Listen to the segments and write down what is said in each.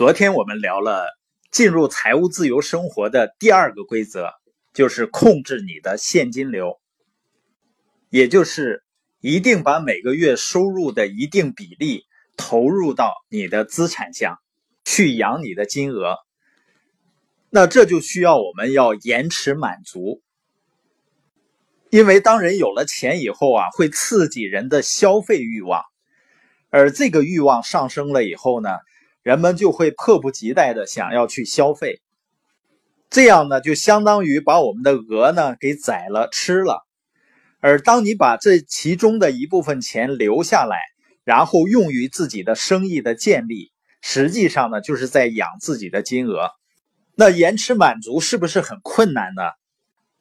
昨天我们聊了进入财务自由生活的第二个规则，就是控制你的现金流，也就是一定把每个月收入的一定比例投入到你的资产项，去养你的金额。那这就需要我们要延迟满足，因为当人有了钱以后啊，会刺激人的消费欲望，而这个欲望上升了以后呢？人们就会迫不及待的想要去消费，这样呢，就相当于把我们的鹅呢给宰了吃了。而当你把这其中的一部分钱留下来，然后用于自己的生意的建立，实际上呢，就是在养自己的金额。那延迟满足是不是很困难呢？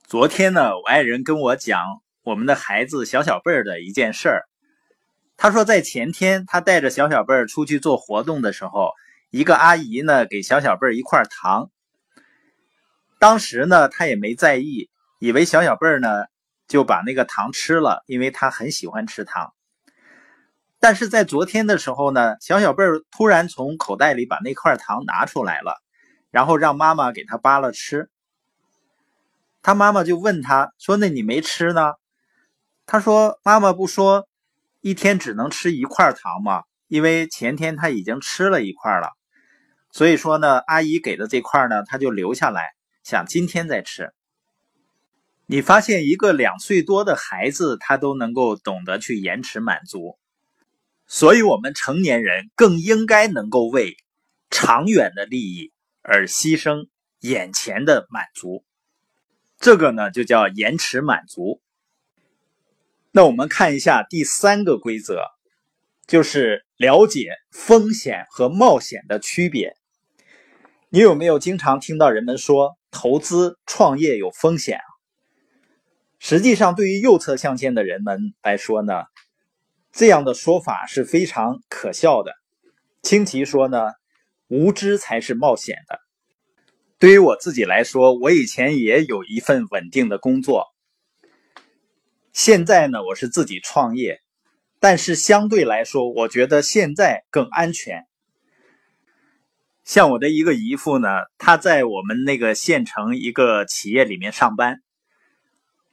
昨天呢，我爱人跟我讲我们的孩子小小辈儿的一件事儿。他说，在前天，他带着小小贝儿出去做活动的时候，一个阿姨呢给小小贝儿一块糖。当时呢，他也没在意，以为小小贝儿呢就把那个糖吃了，因为他很喜欢吃糖。但是在昨天的时候呢，小小贝儿突然从口袋里把那块糖拿出来了，然后让妈妈给他扒了吃。他妈妈就问他说：“那你没吃呢？”他说：“妈妈不说。”一天只能吃一块糖嘛，因为前天他已经吃了一块了，所以说呢，阿姨给的这块呢，他就留下来，想今天再吃。你发现一个两岁多的孩子，他都能够懂得去延迟满足，所以我们成年人更应该能够为长远的利益而牺牲眼前的满足，这个呢就叫延迟满足。那我们看一下第三个规则，就是了解风险和冒险的区别。你有没有经常听到人们说投资创业有风险？实际上，对于右侧象限的人们来说呢，这样的说法是非常可笑的。清奇说呢，无知才是冒险的。对于我自己来说，我以前也有一份稳定的工作。现在呢，我是自己创业，但是相对来说，我觉得现在更安全。像我的一个姨父呢，他在我们那个县城一个企业里面上班。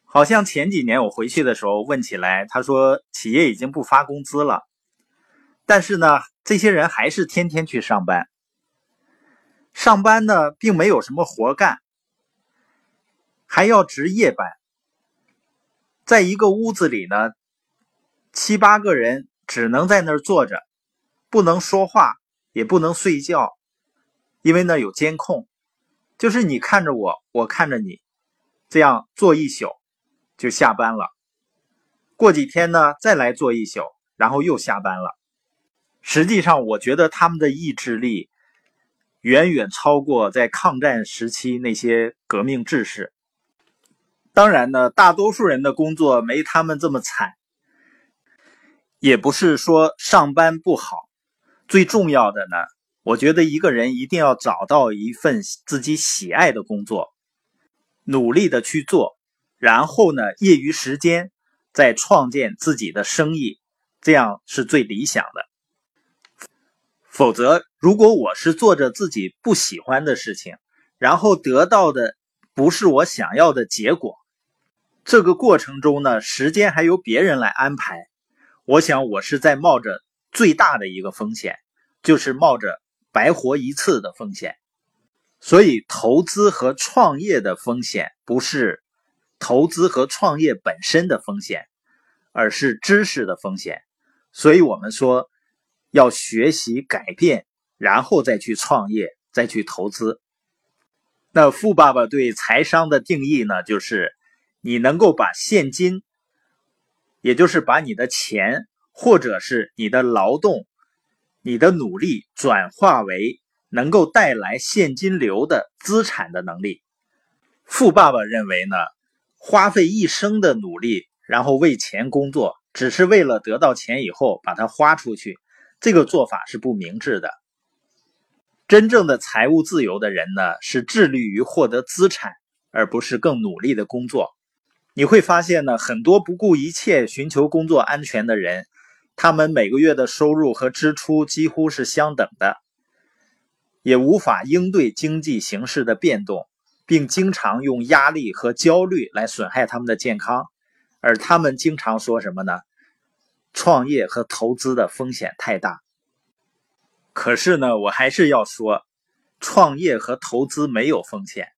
好像前几年我回去的时候问起来，他说企业已经不发工资了，但是呢，这些人还是天天去上班。上班呢，并没有什么活干，还要值夜班。在一个屋子里呢，七八个人只能在那儿坐着，不能说话，也不能睡觉，因为那有监控，就是你看着我，我看着你，这样坐一宿就下班了。过几天呢，再来坐一宿，然后又下班了。实际上，我觉得他们的意志力远远超过在抗战时期那些革命志士。当然呢，大多数人的工作没他们这么惨，也不是说上班不好。最重要的呢，我觉得一个人一定要找到一份自己喜爱的工作，努力的去做，然后呢，业余时间再创建自己的生意，这样是最理想的。否则，如果我是做着自己不喜欢的事情，然后得到的不是我想要的结果。这个过程中呢，时间还由别人来安排。我想我是在冒着最大的一个风险，就是冒着白活一次的风险。所以，投资和创业的风险不是投资和创业本身的风险，而是知识的风险。所以我们说要学习改变，然后再去创业，再去投资。那富爸爸对财商的定义呢，就是。你能够把现金，也就是把你的钱，或者是你的劳动、你的努力转化为能够带来现金流的资产的能力。富爸爸认为呢，花费一生的努力，然后为钱工作，只是为了得到钱以后把它花出去，这个做法是不明智的。真正的财务自由的人呢，是致力于获得资产，而不是更努力的工作。你会发现呢，很多不顾一切寻求工作安全的人，他们每个月的收入和支出几乎是相等的。也无法应对经济形势的变动，并经常用压力和焦虑来损害他们的健康。而他们经常说什么呢？创业和投资的风险太大。可是呢，我还是要说，创业和投资没有风险，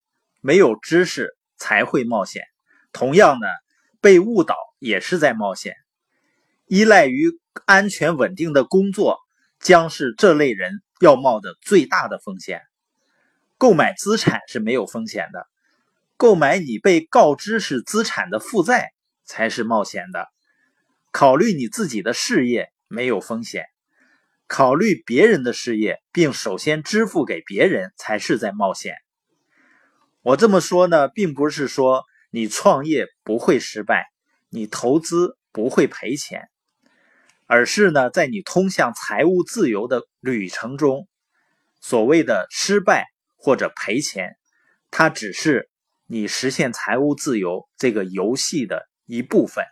没有知识才会冒险。同样呢，被误导也是在冒险。依赖于安全稳定的工作，将是这类人要冒的最大的风险。购买资产是没有风险的，购买你被告知是资产的负债。才是冒险的。考虑你自己的事业没有风险，考虑别人的事业，并首先支付给别人，才是在冒险。我这么说呢，并不是说你创业不会失败，你投资不会赔钱，而是呢，在你通向财务自由的旅程中，所谓的失败或者赔钱，它只是你实现财务自由这个游戏的。一部分。